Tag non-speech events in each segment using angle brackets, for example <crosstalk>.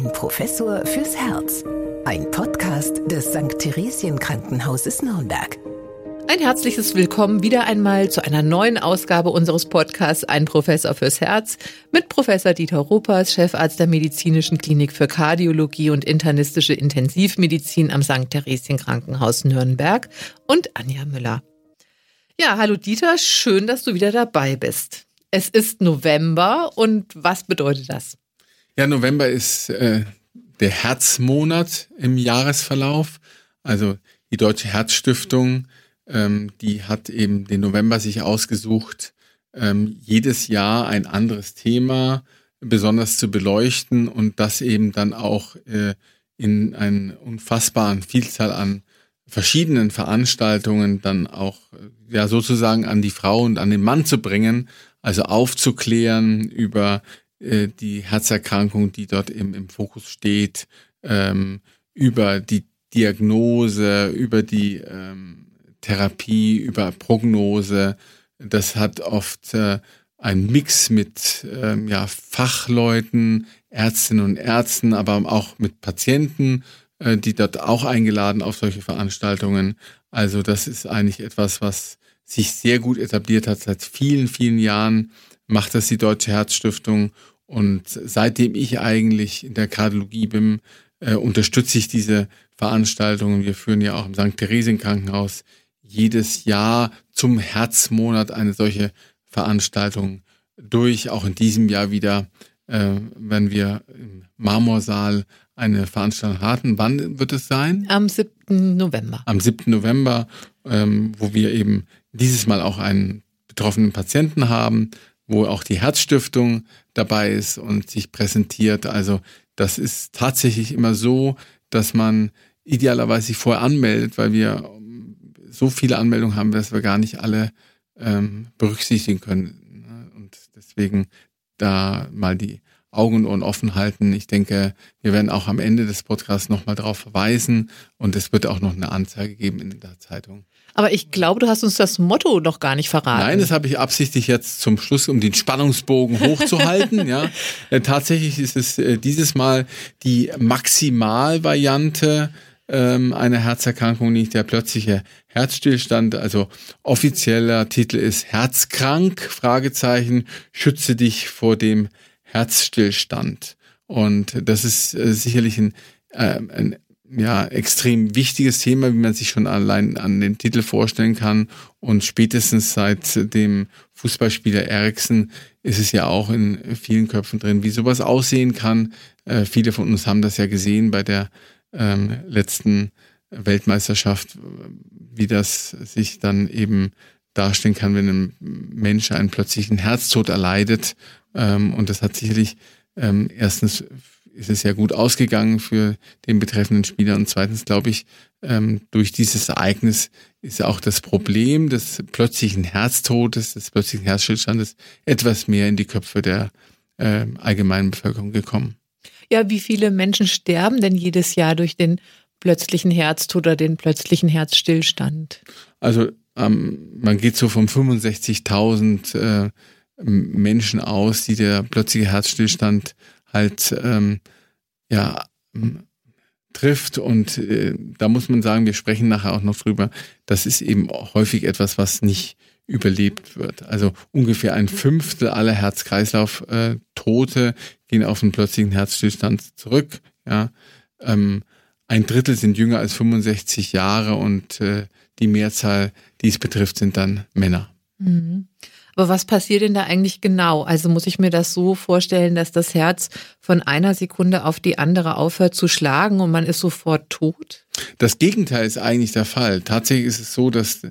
Ein Professor fürs Herz. Ein Podcast des St. Theresien Krankenhauses Nürnberg. Ein herzliches Willkommen wieder einmal zu einer neuen Ausgabe unseres Podcasts Ein Professor fürs Herz mit Professor Dieter Ruppers, Chefarzt der Medizinischen Klinik für Kardiologie und internistische Intensivmedizin am St. Theresien Krankenhaus Nürnberg und Anja Müller. Ja, hallo Dieter, schön, dass du wieder dabei bist. Es ist November und was bedeutet das? Ja, November ist äh, der Herzmonat im Jahresverlauf. Also die Deutsche Herzstiftung ähm, die hat eben den November sich ausgesucht, ähm, jedes Jahr ein anderes Thema besonders zu beleuchten und das eben dann auch äh, in einer unfassbaren Vielzahl an verschiedenen Veranstaltungen dann auch ja sozusagen an die Frau und an den Mann zu bringen, also aufzuklären über äh, die Herzerkrankung, die dort eben im Fokus steht, ähm, über die Diagnose, über die ähm, Therapie, über Prognose. Das hat oft äh, ein Mix mit ähm, ja, Fachleuten, Ärztinnen und Ärzten, aber auch mit Patienten, äh, die dort auch eingeladen auf solche Veranstaltungen. Also das ist eigentlich etwas, was sich sehr gut etabliert hat. Seit vielen, vielen Jahren macht das die Deutsche Herzstiftung. Und seitdem ich eigentlich in der Kardiologie bin, äh, unterstütze ich diese Veranstaltungen. Wir führen ja auch im St. Theresien Krankenhaus jedes Jahr zum Herzmonat eine solche Veranstaltung durch. Auch in diesem Jahr wieder, äh, wenn wir im Marmorsaal eine Veranstaltung hatten. Wann wird es sein? Am 7. November. Am 7. November, ähm, wo wir eben dieses Mal auch einen betroffenen Patienten haben, wo auch die Herzstiftung dabei ist und sich präsentiert. Also das ist tatsächlich immer so, dass man idealerweise sich vorher anmeldet, weil wir so viele Anmeldungen haben, dass wir gar nicht alle ähm, berücksichtigen können. Ne? Und deswegen da mal die Augen und Ohren offen halten. Ich denke, wir werden auch am Ende des Podcasts nochmal darauf verweisen und es wird auch noch eine Anzeige geben in der Zeitung. Aber ich glaube, du hast uns das Motto noch gar nicht verraten. Nein, das habe ich absichtlich jetzt zum Schluss, um den Spannungsbogen hochzuhalten. ja, <laughs> äh, tatsächlich ist es äh, dieses Mal die Maximalvariante ähm, einer Herzerkrankung, nicht der plötzliche Herzstillstand. Also offizieller Titel ist Herzkrank, Fragezeichen, schütze dich vor dem Herzstillstand. Und das ist äh, sicherlich ein, äh, ein ja, extrem wichtiges Thema, wie man sich schon allein an den Titel vorstellen kann. Und spätestens seit dem Fußballspieler Eriksen ist es ja auch in vielen Köpfen drin, wie sowas aussehen kann. Äh, viele von uns haben das ja gesehen bei der ähm, letzten Weltmeisterschaft, wie das sich dann eben darstellen kann, wenn ein Mensch einen plötzlichen Herztod erleidet. Ähm, und das hat sicherlich ähm, erstens ist es ja gut ausgegangen für den betreffenden Spieler und zweitens glaube ich, ähm, durch dieses Ereignis ist auch das Problem des plötzlichen Herztodes, des plötzlichen Herzstillstandes etwas mehr in die Köpfe der äh, allgemeinen Bevölkerung gekommen. Ja, wie viele Menschen sterben denn jedes Jahr durch den plötzlichen Herztod oder den plötzlichen Herzstillstand? Also ähm, man geht so von 65.000 äh, Menschen aus, die der plötzliche Herzstillstand halt ähm, ja trifft und äh, da muss man sagen, wir sprechen nachher auch noch drüber. Das ist eben häufig etwas, was nicht überlebt wird. Also ungefähr ein Fünftel aller Herz-Kreislauf-Tote äh, gehen auf einen plötzlichen Herzstillstand zurück. Ja, ähm, ein Drittel sind jünger als 65 Jahre und äh, die Mehrzahl, die es betrifft, sind dann Männer. Mhm. Aber was passiert denn da eigentlich genau? Also muss ich mir das so vorstellen, dass das Herz von einer Sekunde auf die andere aufhört zu schlagen und man ist sofort tot? Das Gegenteil ist eigentlich der Fall. Tatsächlich ist es so, dass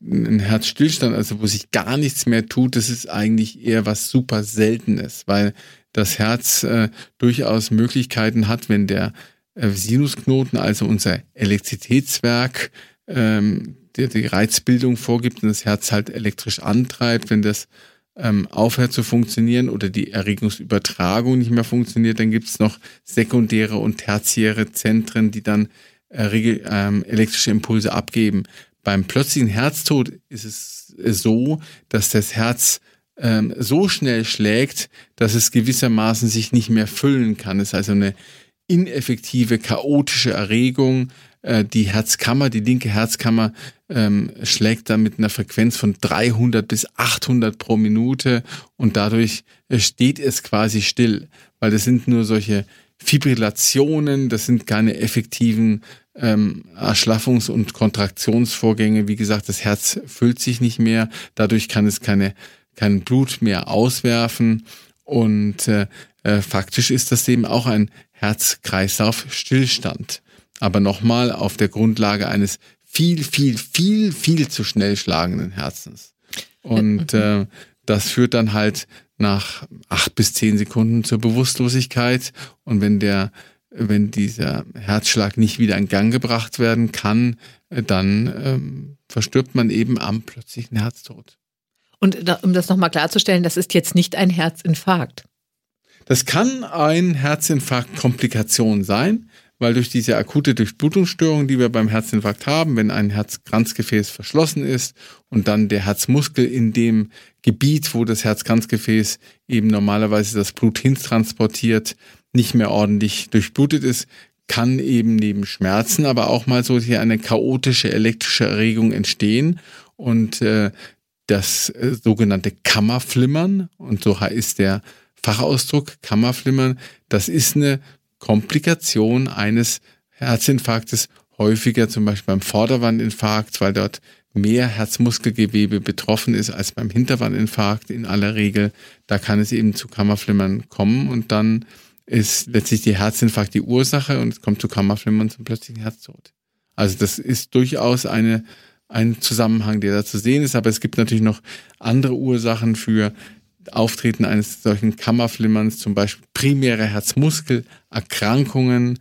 ein Herzstillstand, also wo sich gar nichts mehr tut, das ist eigentlich eher was super Seltenes, weil das Herz äh, durchaus Möglichkeiten hat, wenn der äh, Sinusknoten, also unser Elektrizitätswerk, ähm, der die Reizbildung vorgibt und das Herz halt elektrisch antreibt, wenn das ähm, aufhört zu funktionieren oder die Erregungsübertragung nicht mehr funktioniert, dann gibt es noch sekundäre und tertiäre Zentren, die dann äh, ähm, elektrische Impulse abgeben. Beim plötzlichen Herztod ist es so, dass das Herz ähm, so schnell schlägt, dass es gewissermaßen sich nicht mehr füllen kann. Es ist also eine ineffektive, chaotische Erregung. Äh, die Herzkammer, die linke Herzkammer ähm, schlägt dann mit einer Frequenz von 300 bis 800 pro Minute und dadurch äh, steht es quasi still, weil das sind nur solche Fibrillationen, das sind keine effektiven ähm, Erschlaffungs- und Kontraktionsvorgänge. Wie gesagt, das Herz füllt sich nicht mehr, dadurch kann es keine, kein Blut mehr auswerfen und äh, äh, faktisch ist das eben auch ein Herz-Kreislauf-Stillstand. Aber nochmal auf der Grundlage eines viel, viel, viel, viel zu schnell schlagenden Herzens. Und äh, das führt dann halt nach acht bis zehn Sekunden zur Bewusstlosigkeit. Und wenn der, wenn dieser Herzschlag nicht wieder in Gang gebracht werden kann, äh, dann ähm, verstirbt man eben am plötzlichen Herztod. Und um das nochmal klarzustellen, das ist jetzt nicht ein Herzinfarkt. Das kann ein Herzinfarkt-Komplikation sein, weil durch diese akute Durchblutungsstörung, die wir beim Herzinfarkt haben, wenn ein Herzkranzgefäß verschlossen ist und dann der Herzmuskel in dem Gebiet, wo das Herzkranzgefäß eben normalerweise das Blut hintransportiert, nicht mehr ordentlich durchblutet ist, kann eben neben Schmerzen aber auch mal so hier eine chaotische elektrische Erregung entstehen. Und äh, das äh, sogenannte Kammerflimmern und so ist der Fachausdruck Kammerflimmern, das ist eine Komplikation eines Herzinfarktes, häufiger zum Beispiel beim Vorderwandinfarkt, weil dort mehr Herzmuskelgewebe betroffen ist als beim Hinterwandinfarkt in aller Regel. Da kann es eben zu Kammerflimmern kommen und dann ist letztlich die Herzinfarkt die Ursache und es kommt zu Kammerflimmern zum plötzlichen Herztod. Also das ist durchaus eine, ein Zusammenhang, der da zu sehen ist, aber es gibt natürlich noch andere Ursachen für Auftreten eines solchen Kammerflimmerns, zum Beispiel primäre Herzmuskelerkrankungen,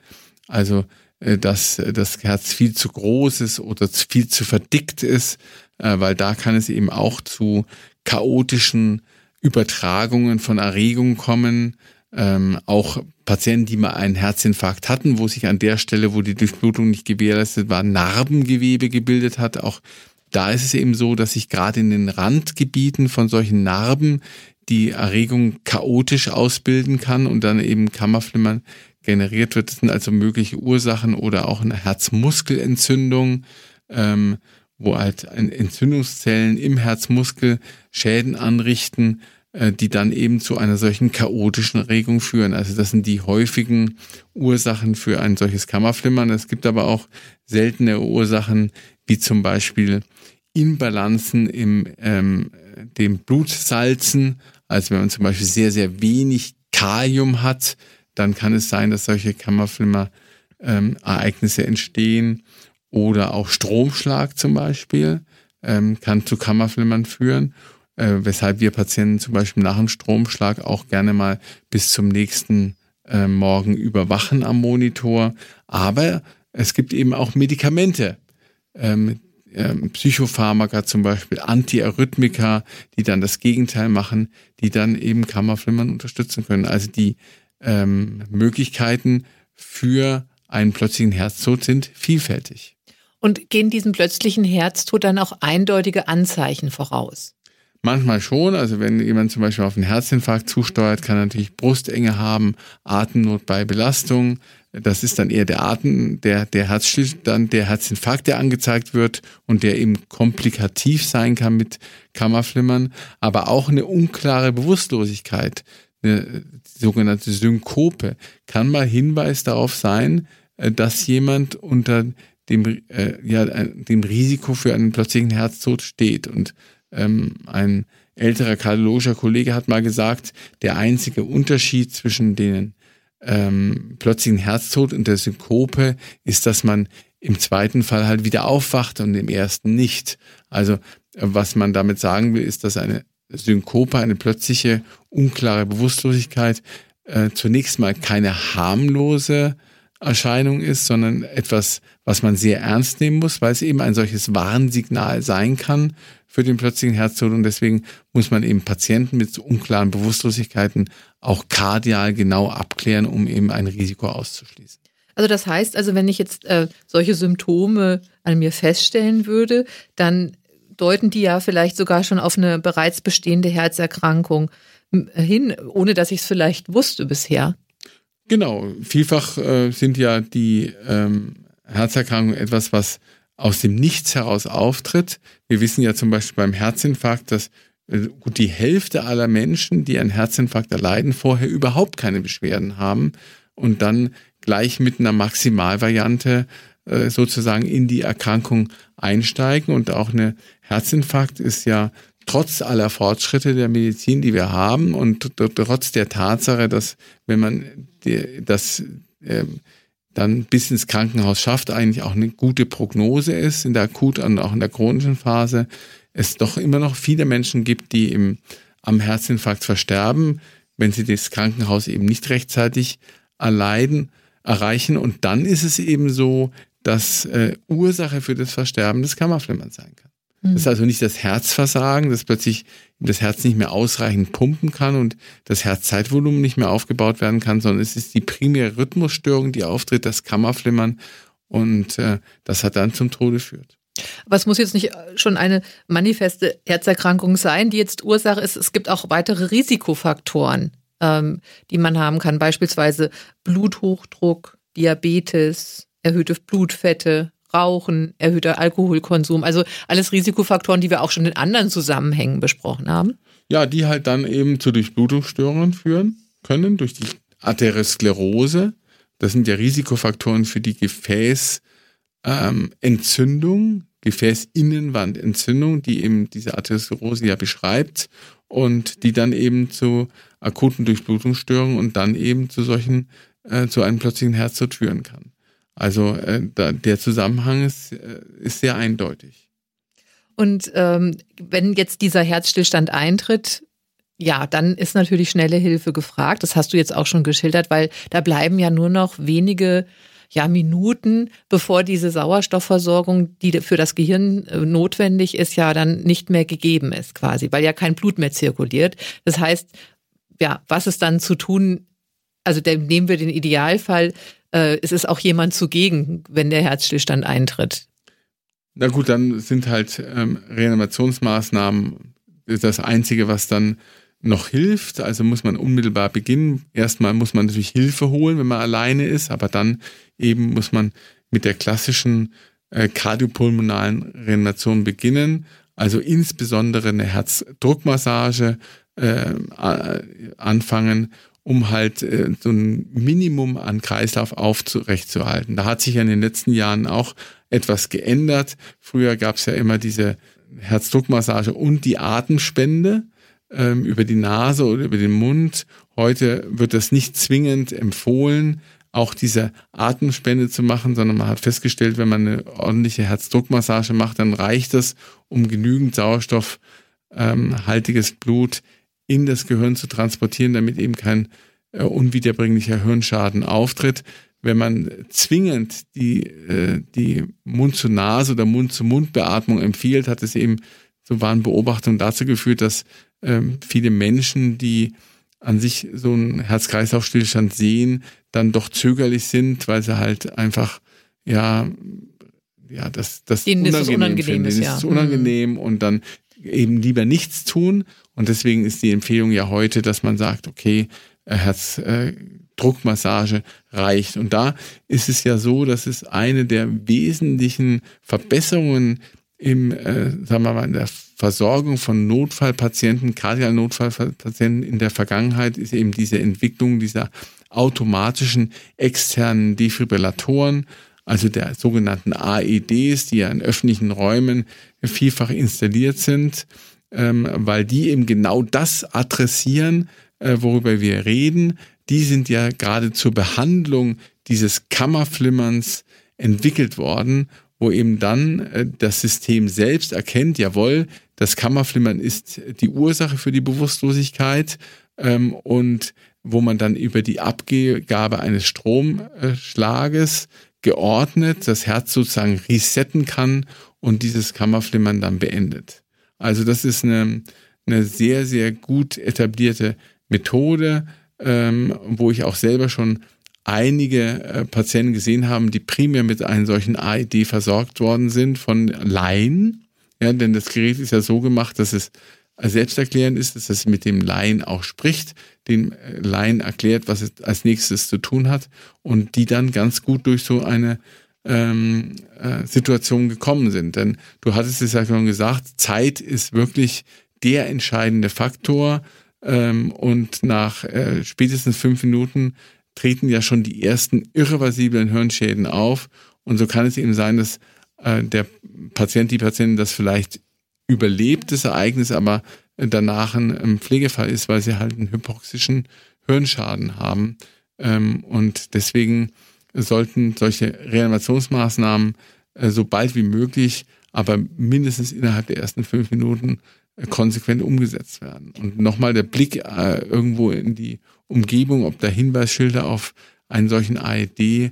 also äh, dass das Herz viel zu groß ist oder viel zu verdickt ist, äh, weil da kann es eben auch zu chaotischen Übertragungen von Erregungen kommen. Ähm, auch Patienten, die mal einen Herzinfarkt hatten, wo sich an der Stelle, wo die Durchblutung nicht gewährleistet war, Narbengewebe gebildet hat. Auch da ist es eben so, dass sich gerade in den Randgebieten von solchen Narben die Erregung chaotisch ausbilden kann und dann eben Kammerflimmern generiert wird. Das sind also mögliche Ursachen oder auch eine Herzmuskelentzündung, ähm, wo halt Entzündungszellen im Herzmuskel Schäden anrichten, äh, die dann eben zu einer solchen chaotischen Erregung führen. Also das sind die häufigen Ursachen für ein solches Kammerflimmern. Es gibt aber auch seltene Ursachen, wie zum Beispiel Inbalanzen im ähm, dem Blutsalzen also wenn man zum Beispiel sehr, sehr wenig Kalium hat, dann kann es sein, dass solche Kammerflimmer-Ereignisse ähm, entstehen. Oder auch Stromschlag zum Beispiel ähm, kann zu Kammerflimmern führen, äh, weshalb wir Patienten zum Beispiel nach dem Stromschlag auch gerne mal bis zum nächsten äh, Morgen überwachen am Monitor. Aber es gibt eben auch Medikamente, ähm, ähm, Psychopharmaka zum Beispiel, Antiarrhythmika, die dann das Gegenteil machen, die dann eben Kammerflimmern unterstützen können. Also die ähm, Möglichkeiten für einen plötzlichen Herztod sind vielfältig. Und gehen diesem plötzlichen Herztod dann auch eindeutige Anzeichen voraus? Manchmal schon, also wenn jemand zum Beispiel auf einen Herzinfarkt zusteuert, kann natürlich Brustenge haben, Atemnot bei Belastung, das ist dann eher der Atem, der, der Herzstillstand, der Herzinfarkt, der angezeigt wird und der eben komplikativ sein kann mit Kammerflimmern, aber auch eine unklare Bewusstlosigkeit, eine sogenannte Synkope, kann mal Hinweis darauf sein, äh, dass jemand unter dem, äh, ja, dem Risiko für einen plötzlichen Herztod steht. Und ähm, ein älterer kardiologischer Kollege hat mal gesagt, der einzige Unterschied zwischen den ähm, plötzlichen Herztod und der Synkope ist, dass man im zweiten Fall halt wieder aufwacht und im ersten nicht. Also was man damit sagen will, ist, dass eine Synkope, eine plötzliche, unklare Bewusstlosigkeit äh, zunächst mal keine harmlose Erscheinung ist, sondern etwas, was man sehr ernst nehmen muss, weil es eben ein solches Warnsignal sein kann für den plötzlichen Herztod und deswegen muss man eben Patienten mit unklaren Bewusstlosigkeiten auch kardial genau abklären, um eben ein Risiko auszuschließen. Also das heißt, also wenn ich jetzt äh, solche Symptome an mir feststellen würde, dann deuten die ja vielleicht sogar schon auf eine bereits bestehende Herzerkrankung hin, ohne dass ich es vielleicht wusste bisher. Genau, vielfach äh, sind ja die ähm, Herzerkrankungen etwas, was aus dem Nichts heraus auftritt. Wir wissen ja zum Beispiel beim Herzinfarkt, dass äh, gut die Hälfte aller Menschen, die einen Herzinfarkt erleiden, vorher überhaupt keine Beschwerden haben und dann gleich mit einer Maximalvariante äh, sozusagen in die Erkrankung einsteigen. Und auch eine Herzinfarkt ist ja trotz aller Fortschritte der Medizin, die wir haben und trotz der Tatsache, dass wenn man das ähm, dann bis ins Krankenhaus schafft, eigentlich auch eine gute Prognose ist in der akuten und auch in der chronischen Phase, es doch immer noch viele Menschen gibt, die im, am Herzinfarkt versterben, wenn sie das Krankenhaus eben nicht rechtzeitig erleiden, erreichen. Und dann ist es eben so, dass äh, Ursache für das Versterben des Kammerflimmern sein kann. Das ist also nicht das Herzversagen, dass plötzlich das Herz nicht mehr ausreichend pumpen kann und das Herzzeitvolumen nicht mehr aufgebaut werden kann, sondern es ist die primäre Rhythmusstörung, die auftritt, das Kammerflimmern und äh, das hat dann zum Tode führt. Aber es muss jetzt nicht schon eine manifeste Herzerkrankung sein, die jetzt Ursache ist. Es gibt auch weitere Risikofaktoren, ähm, die man haben kann, beispielsweise Bluthochdruck, Diabetes, erhöhte Blutfette, Rauchen, erhöhter Alkoholkonsum, also alles Risikofaktoren, die wir auch schon in anderen Zusammenhängen besprochen haben. Ja, die halt dann eben zu Durchblutungsstörungen führen können, durch die Arteriosklerose. Das sind ja Risikofaktoren für die Gefäßentzündung, ähm, Gefäßinnenwandentzündung, die eben diese Arteriosklerose ja beschreibt und die dann eben zu akuten Durchblutungsstörungen und dann eben zu solchen, äh, zu einem plötzlichen Herztod führen kann. Also äh, da, der Zusammenhang ist, äh, ist sehr eindeutig. Und ähm, wenn jetzt dieser Herzstillstand eintritt, ja, dann ist natürlich schnelle Hilfe gefragt. Das hast du jetzt auch schon geschildert, weil da bleiben ja nur noch wenige ja, Minuten, bevor diese Sauerstoffversorgung, die für das Gehirn äh, notwendig ist, ja dann nicht mehr gegeben ist, quasi, weil ja kein Blut mehr zirkuliert. Das heißt, ja, was ist dann zu tun? Also nehmen wir den Idealfall, äh, es ist auch jemand zugegen, wenn der Herzstillstand eintritt. Na gut, dann sind halt ähm, Reanimationsmaßnahmen das Einzige, was dann noch hilft. Also muss man unmittelbar beginnen. Erstmal muss man natürlich Hilfe holen, wenn man alleine ist, aber dann eben muss man mit der klassischen äh, kardiopulmonalen Reanimation beginnen. Also insbesondere eine Herzdruckmassage äh, anfangen um halt äh, so ein Minimum an Kreislauf aufrechtzuerhalten. Da hat sich ja in den letzten Jahren auch etwas geändert. Früher gab es ja immer diese Herzdruckmassage und die Atemspende ähm, über die Nase oder über den Mund. Heute wird das nicht zwingend empfohlen, auch diese Atemspende zu machen, sondern man hat festgestellt, wenn man eine ordentliche Herzdruckmassage macht, dann reicht das, um genügend sauerstoffhaltiges ähm, Blut in das Gehirn zu transportieren, damit eben kein äh, unwiederbringlicher Hirnschaden auftritt. Wenn man zwingend die, äh, die Mund-zu-Nase oder Mund-zu-Mund-Beatmung empfiehlt, hat es eben, so waren Beobachtungen dazu geführt, dass ähm, viele Menschen, die an sich so einen Herz-Kreislauf-Stillstand sehen, dann doch zögerlich sind, weil sie halt einfach, ja, ja, das, das unangenehm, ist es unangenehm. Ist, ja. ist unangenehm mhm. und dann eben lieber nichts tun. Und deswegen ist die Empfehlung ja heute, dass man sagt, okay, äh, Herzdruckmassage reicht. Und da ist es ja so, dass es eine der wesentlichen Verbesserungen im, äh, sagen wir mal, in der Versorgung von Notfallpatienten, Kardialnotfallpatienten in der Vergangenheit ist eben diese Entwicklung dieser automatischen externen Defibrillatoren, also der sogenannten AEDs, die ja in öffentlichen Räumen vielfach installiert sind, ähm, weil die eben genau das adressieren, äh, worüber wir reden. Die sind ja gerade zur Behandlung dieses Kammerflimmerns entwickelt worden, wo eben dann äh, das System selbst erkennt, jawohl, das Kammerflimmern ist die Ursache für die Bewusstlosigkeit ähm, und wo man dann über die Abgabe eines Stromschlages geordnet das Herz sozusagen resetten kann und dieses Kammerflimmern dann beendet. Also das ist eine, eine sehr, sehr gut etablierte Methode, ähm, wo ich auch selber schon einige äh, Patienten gesehen haben, die primär mit einem solchen AED versorgt worden sind von Laien. Ja, denn das Gerät ist ja so gemacht, dass es selbsterklärend ist, dass es mit dem Laien auch spricht, dem Laien erklärt, was es als nächstes zu tun hat und die dann ganz gut durch so eine ähm, äh, Situation gekommen sind. Denn du hattest es ja schon gesagt, Zeit ist wirklich der entscheidende Faktor ähm, und nach äh, spätestens fünf Minuten treten ja schon die ersten irreversiblen Hirnschäden auf und so kann es eben sein, dass äh, der Patient, die Patientin das vielleicht überlebt, das Ereignis, aber danach ein Pflegefall ist, weil sie halt einen hypoxischen Hirnschaden haben. Ähm, und deswegen sollten solche Reanimationsmaßnahmen äh, so bald wie möglich, aber mindestens innerhalb der ersten fünf Minuten äh, konsequent umgesetzt werden. Und nochmal der Blick äh, irgendwo in die Umgebung, ob da Hinweisschilder auf einen solchen AED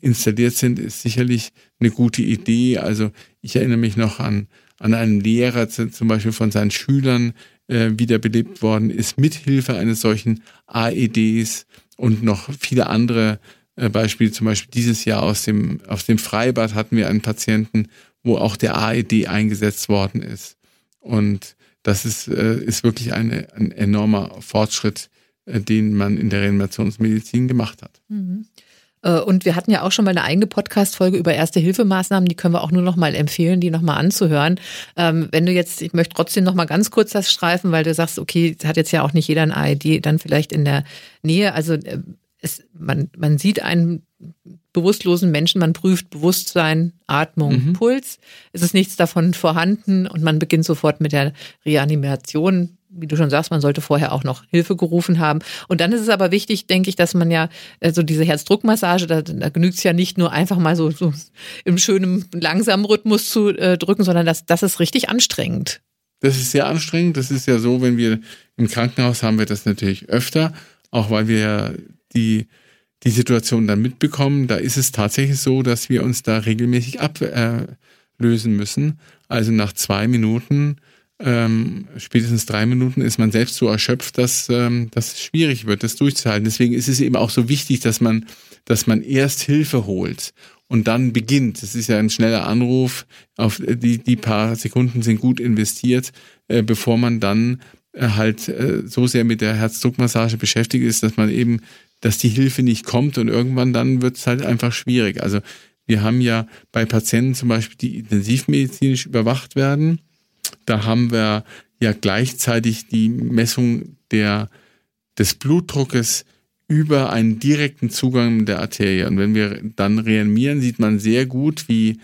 installiert sind, ist sicherlich eine gute Idee. Also ich erinnere mich noch an, an einen Lehrer zum Beispiel von seinen Schülern äh, wiederbelebt worden ist, mithilfe eines solchen AEDs und noch viele andere äh, Beispiele. Zum Beispiel dieses Jahr aus dem, aus dem Freibad hatten wir einen Patienten, wo auch der AED eingesetzt worden ist. Und das ist, äh, ist wirklich eine, ein enormer Fortschritt, äh, den man in der Reanimationsmedizin gemacht hat. Mhm. Äh, und wir hatten ja auch schon mal eine eigene Podcast-Folge über Erste-Hilfemaßnahmen, die können wir auch nur noch mal empfehlen, die noch mal anzuhören. Ähm, wenn du jetzt, ich möchte trotzdem noch mal ganz kurz das streifen, weil du sagst, okay, hat jetzt ja auch nicht jeder ein AED dann vielleicht in der Nähe. Also äh, es, man, man sieht einen bewusstlosen Menschen, man prüft Bewusstsein, Atmung, mhm. Puls. Es ist nichts davon vorhanden und man beginnt sofort mit der Reanimation wie du schon sagst, man sollte vorher auch noch Hilfe gerufen haben. Und dann ist es aber wichtig, denke ich, dass man ja so also diese Herzdruckmassage, da, da genügt es ja nicht nur einfach mal so, so im schönen, langsamen Rhythmus zu äh, drücken, sondern das, das ist richtig anstrengend. Das ist sehr anstrengend. Das ist ja so, wenn wir im Krankenhaus haben wir das natürlich öfter, auch weil wir ja die, die Situation dann mitbekommen. Da ist es tatsächlich so, dass wir uns da regelmäßig ablösen müssen. Also nach zwei Minuten ähm, spätestens drei Minuten ist man selbst so erschöpft, dass ähm, das schwierig wird, das durchzuhalten. Deswegen ist es eben auch so wichtig, dass man, dass man erst Hilfe holt und dann beginnt. Das ist ja ein schneller Anruf, auf die, die paar Sekunden sind gut investiert, äh, bevor man dann äh, halt äh, so sehr mit der Herzdruckmassage beschäftigt ist, dass man eben, dass die Hilfe nicht kommt und irgendwann dann wird es halt einfach schwierig. Also wir haben ja bei Patienten zum Beispiel, die intensivmedizinisch überwacht werden, da haben wir ja gleichzeitig die Messung der, des Blutdruckes über einen direkten Zugang der Arterie. Und wenn wir dann reanimieren, sieht man sehr gut, wie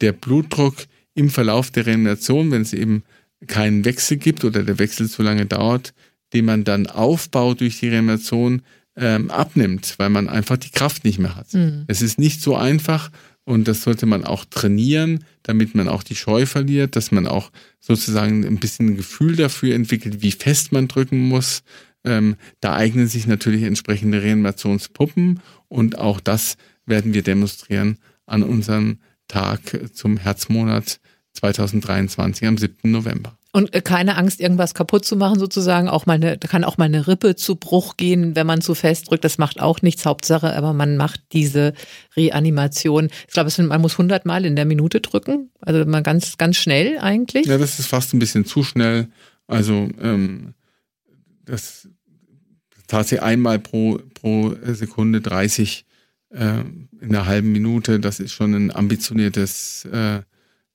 der Blutdruck im Verlauf der Reanimation, wenn es eben keinen Wechsel gibt oder der Wechsel zu lange dauert, den man dann aufbaut durch die Reanimation, ähm, abnimmt, weil man einfach die Kraft nicht mehr hat. Mhm. Es ist nicht so einfach, und das sollte man auch trainieren, damit man auch die Scheu verliert, dass man auch sozusagen ein bisschen ein Gefühl dafür entwickelt, wie fest man drücken muss. Ähm, da eignen sich natürlich entsprechende Reanimationspuppen und auch das werden wir demonstrieren an unserem Tag zum Herzmonat 2023 am 7. November. Und äh, keine Angst, irgendwas kaputt zu machen, sozusagen. Auch mal eine, da kann auch mal eine Rippe zu Bruch gehen, wenn man zu fest drückt. Das macht auch nichts, Hauptsache, aber man macht diese Reanimation. Ich glaube, man muss 100 Mal in der Minute drücken. Also mal ganz, ganz schnell eigentlich. Ja, das ist fast ein bisschen zu schnell. Also, ähm, das tatsächlich einmal pro, pro Sekunde 30 äh, in einer halben Minute. Das ist schon ein ambitioniertes äh,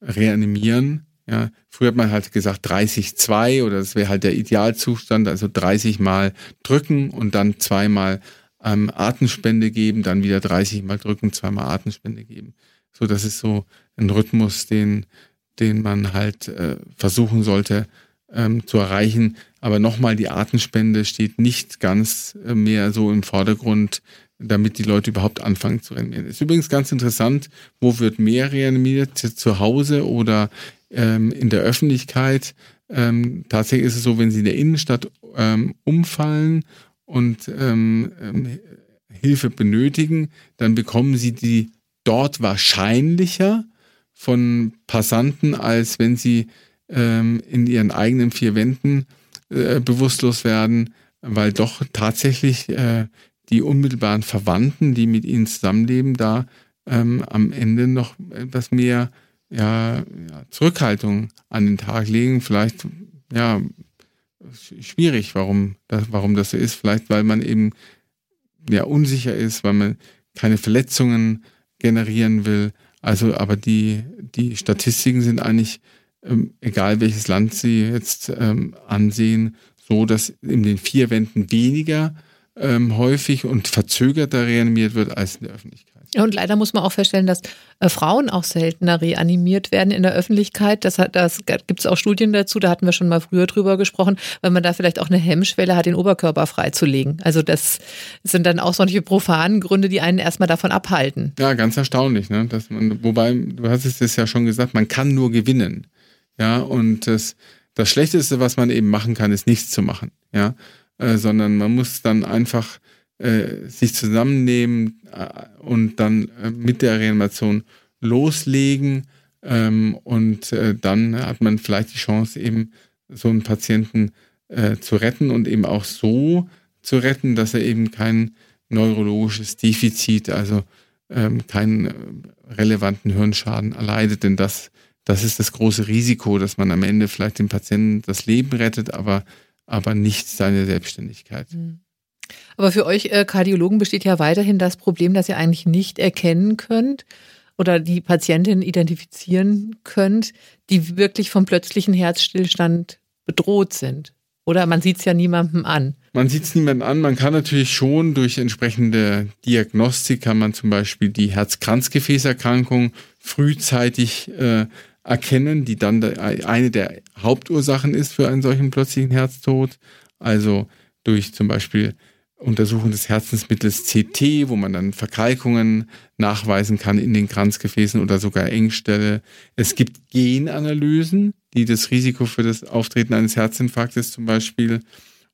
Reanimieren. Ja, früher hat man halt gesagt 30-2 oder das wäre halt der Idealzustand, also 30 Mal drücken und dann zweimal ähm, Atemspende geben, dann wieder 30 Mal drücken, zweimal Atemspende geben. So, das ist so ein Rhythmus, den, den man halt äh, versuchen sollte ähm, zu erreichen. Aber nochmal, die Atemspende steht nicht ganz äh, mehr so im Vordergrund, damit die Leute überhaupt anfangen zu reanimieren. Ist übrigens ganz interessant, wo wird mehr reanimiert? Zu Hause oder ähm, in der Öffentlichkeit. Ähm, tatsächlich ist es so, wenn sie in der Innenstadt ähm, umfallen und ähm, ähm, Hilfe benötigen, dann bekommen sie die dort wahrscheinlicher von Passanten, als wenn sie ähm, in ihren eigenen vier Wänden äh, bewusstlos werden, weil doch tatsächlich äh, die unmittelbaren Verwandten, die mit ihnen zusammenleben, da ähm, am Ende noch etwas mehr ja, ja, Zurückhaltung an den Tag legen, vielleicht ja, schwierig, warum das, warum das so ist. Vielleicht, weil man eben ja unsicher ist, weil man keine Verletzungen generieren will. Also, aber die, die Statistiken sind eigentlich, ähm, egal welches Land Sie jetzt ähm, ansehen, so, dass in den vier Wänden weniger ähm, häufig und verzögerter reanimiert wird als in der Öffentlichkeit. Und leider muss man auch feststellen, dass äh, Frauen auch seltener reanimiert werden in der Öffentlichkeit. Das, hat, das gibt es auch Studien dazu, da hatten wir schon mal früher drüber gesprochen, weil man da vielleicht auch eine Hemmschwelle hat, den Oberkörper freizulegen. Also das sind dann auch solche profanen Gründe, die einen erstmal davon abhalten. Ja, ganz erstaunlich. Ne? Dass man, wobei, du hast es ja schon gesagt, man kann nur gewinnen. Ja, und das, das Schlechteste, was man eben machen kann, ist nichts zu machen. Ja, äh, sondern man muss dann einfach äh, sich zusammennehmen äh, und dann äh, mit der Reanimation loslegen. Ähm, und äh, dann hat man vielleicht die Chance, eben so einen Patienten äh, zu retten und eben auch so zu retten, dass er eben kein neurologisches Defizit, also ähm, keinen äh, relevanten Hirnschaden erleidet. Denn das, das ist das große Risiko, dass man am Ende vielleicht dem Patienten das Leben rettet, aber, aber nicht seine Selbstständigkeit. Mhm. Aber für euch äh, Kardiologen besteht ja weiterhin das Problem, dass ihr eigentlich nicht erkennen könnt oder die Patientin identifizieren könnt, die wirklich vom plötzlichen Herzstillstand bedroht sind. Oder man sieht es ja niemandem an. Man sieht es niemandem an. Man kann natürlich schon durch entsprechende Diagnostik, kann man zum Beispiel die Herz-Kranzgefäßerkrankung frühzeitig äh, erkennen, die dann eine der Hauptursachen ist für einen solchen plötzlichen Herztod. Also durch zum Beispiel Untersuchung des Herzens mittels CT, wo man dann Verkalkungen nachweisen kann in den Kranzgefäßen oder sogar Engstelle. Es gibt Genanalysen, die das Risiko für das Auftreten eines Herzinfarktes zum Beispiel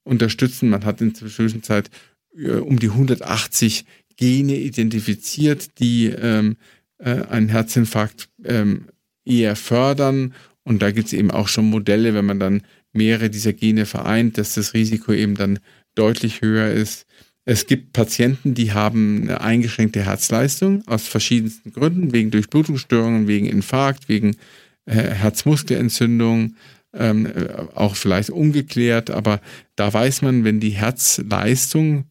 unterstützen. Man hat in der Zwischenzeit äh, um die 180 Gene identifiziert, die ähm, äh, einen Herzinfarkt ähm, eher fördern. Und da gibt es eben auch schon Modelle, wenn man dann mehrere dieser Gene vereint, dass das Risiko eben dann deutlich höher ist. Es gibt Patienten, die haben eine eingeschränkte Herzleistung aus verschiedensten Gründen, wegen Durchblutungsstörungen, wegen Infarkt, wegen äh, Herzmuskelentzündung, ähm, äh, auch vielleicht ungeklärt, aber da weiß man, wenn die Herzleistung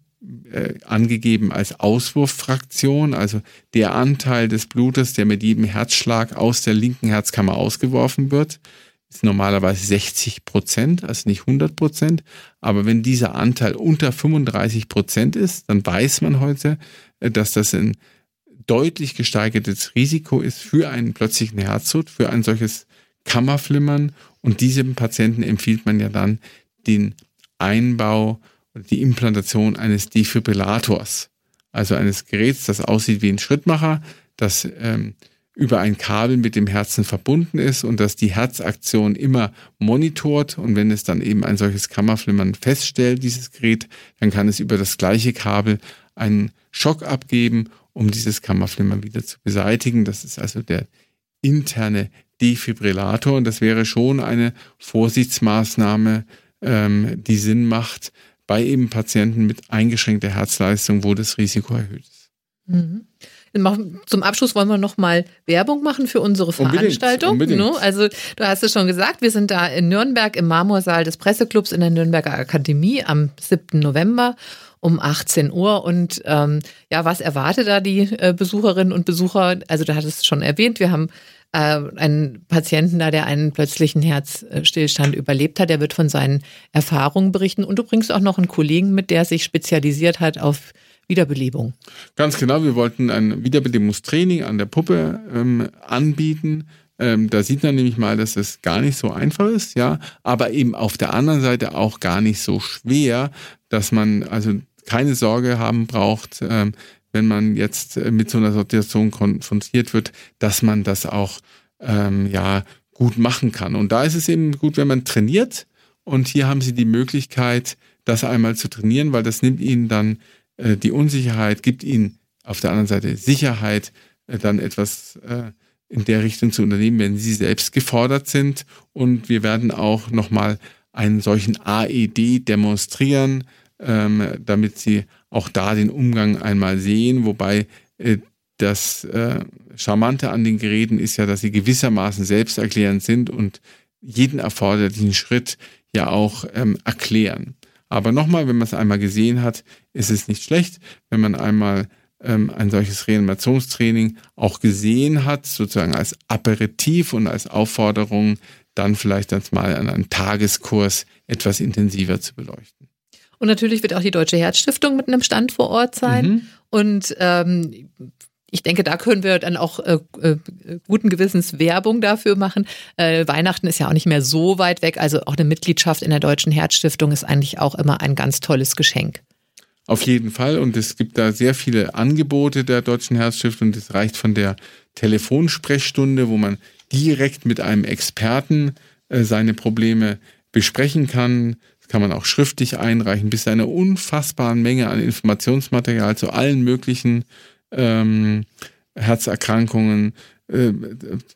äh, angegeben als Auswurffraktion, also der Anteil des Blutes, der mit jedem Herzschlag aus der linken Herzkammer ausgeworfen wird, ist normalerweise 60 Prozent, also nicht 100 Prozent. Aber wenn dieser Anteil unter 35 Prozent ist, dann weiß man heute, äh, dass das ein deutlich gesteigertes Risiko ist für einen plötzlichen Herztod, für ein solches Kammerflimmern. Und diesem Patienten empfiehlt man ja dann den Einbau die Implantation eines Defibrillators, also eines Geräts, das aussieht wie ein Schrittmacher, das ähm, über ein Kabel mit dem Herzen verbunden ist und dass die Herzaktion immer monitort und wenn es dann eben ein solches Kammerflimmern feststellt, dieses Gerät, dann kann es über das gleiche Kabel einen Schock abgeben, um dieses Kammerflimmern wieder zu beseitigen. Das ist also der interne Defibrillator und das wäre schon eine Vorsichtsmaßnahme, ähm, die Sinn macht bei eben Patienten mit eingeschränkter Herzleistung, wo das Risiko erhöht ist. Mhm. Zum Abschluss wollen wir noch mal Werbung machen für unsere Veranstaltung. Unbedingt, unbedingt. Also du hast es schon gesagt, wir sind da in Nürnberg im Marmorsaal des Presseclubs in der Nürnberger Akademie am 7. November um 18 Uhr. Und ähm, ja, was erwartet da die äh, Besucherinnen und Besucher? Also du hattest es schon erwähnt, wir haben einen Patienten da, der einen plötzlichen Herzstillstand überlebt hat. Der wird von seinen Erfahrungen berichten. Und du bringst auch noch einen Kollegen mit, der sich spezialisiert hat auf Wiederbelebung. Ganz genau, wir wollten ein Wiederbelebungstraining an der Puppe ähm, anbieten. Ähm, da sieht man nämlich mal, dass es gar nicht so einfach ist, ja, aber eben auf der anderen Seite auch gar nicht so schwer, dass man also keine Sorge haben braucht, ähm, wenn man jetzt äh, mit so einer Situation konfrontiert wird, dass man das auch ähm, ja gut machen kann. Und da ist es eben gut, wenn man trainiert. Und hier haben Sie die Möglichkeit, das einmal zu trainieren, weil das nimmt Ihnen dann äh, die Unsicherheit gibt ihnen auf der anderen Seite Sicherheit, äh, dann etwas äh, in der Richtung zu unternehmen, wenn sie selbst gefordert sind. Und wir werden auch nochmal einen solchen AED demonstrieren, ähm, damit sie auch da den Umgang einmal sehen, wobei das Charmante an den Geräten ist ja, dass sie gewissermaßen selbsterklärend sind und jeden erforderlichen Schritt ja auch ähm, erklären. Aber nochmal, wenn man es einmal gesehen hat, ist es nicht schlecht, wenn man einmal ähm, ein solches Reanimationstraining auch gesehen hat, sozusagen als Aperitif und als Aufforderung, dann vielleicht als mal an einem Tageskurs etwas intensiver zu beleuchten. Und natürlich wird auch die Deutsche Herzstiftung mit einem Stand vor Ort sein. Mhm. Und ähm, ich denke, da können wir dann auch äh, äh, guten Gewissens Werbung dafür machen. Äh, Weihnachten ist ja auch nicht mehr so weit weg. Also auch eine Mitgliedschaft in der Deutschen Herzstiftung ist eigentlich auch immer ein ganz tolles Geschenk. Auf jeden Fall. Und es gibt da sehr viele Angebote der Deutschen Herzstiftung. Das reicht von der Telefonsprechstunde, wo man direkt mit einem Experten äh, seine Probleme besprechen kann. Kann man auch schriftlich einreichen, bis einer unfassbaren Menge an Informationsmaterial zu allen möglichen ähm, Herzerkrankungen, äh,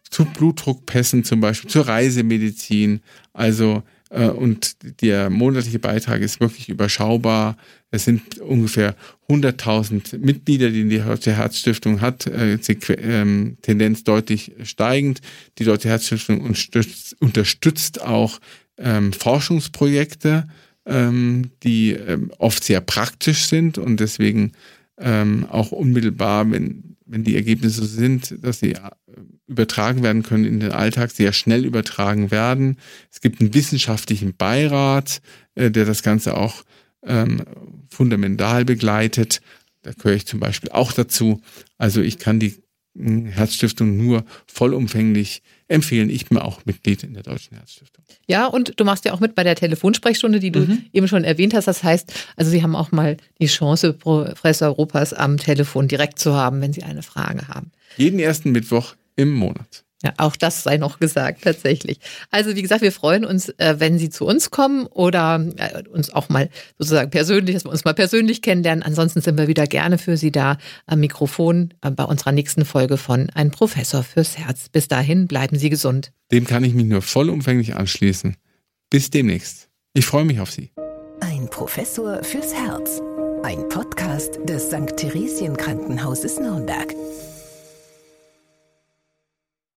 zu Blutdruckpässen zum Beispiel, zur Reisemedizin. Also äh, und der monatliche Beitrag ist wirklich überschaubar. Es sind ungefähr 100.000 Mitglieder, die die Deutsche Herzstiftung hat, äh, ähm, Tendenz deutlich steigend. Die Deutsche Herzstiftung unterstützt, unterstützt auch ähm, Forschungsprojekte, ähm, die ähm, oft sehr praktisch sind und deswegen ähm, auch unmittelbar, wenn, wenn die Ergebnisse sind, dass sie äh, übertragen werden können in den Alltag, sehr schnell übertragen werden. Es gibt einen wissenschaftlichen Beirat, äh, der das Ganze auch ähm, fundamental begleitet. Da gehöre ich zum Beispiel auch dazu. Also ich kann die Herzstiftung nur vollumfänglich empfehlen. Ich bin auch Mitglied in der Deutschen Herzstiftung. Ja, und du machst ja auch mit bei der Telefonsprechstunde, die du mhm. eben schon erwähnt hast. Das heißt, also Sie haben auch mal die Chance, Professor Europas am Telefon direkt zu haben, wenn Sie eine Frage haben. Jeden ersten Mittwoch im Monat. Ja, auch das sei noch gesagt, tatsächlich. Also wie gesagt, wir freuen uns, äh, wenn Sie zu uns kommen oder äh, uns auch mal sozusagen persönlich, dass wir uns mal persönlich kennenlernen. Ansonsten sind wir wieder gerne für Sie da am Mikrofon äh, bei unserer nächsten Folge von Ein Professor fürs Herz. Bis dahin bleiben Sie gesund. Dem kann ich mich nur vollumfänglich anschließen. Bis demnächst. Ich freue mich auf Sie. Ein Professor fürs Herz. Ein Podcast des St. Theresien Krankenhauses Nürnberg.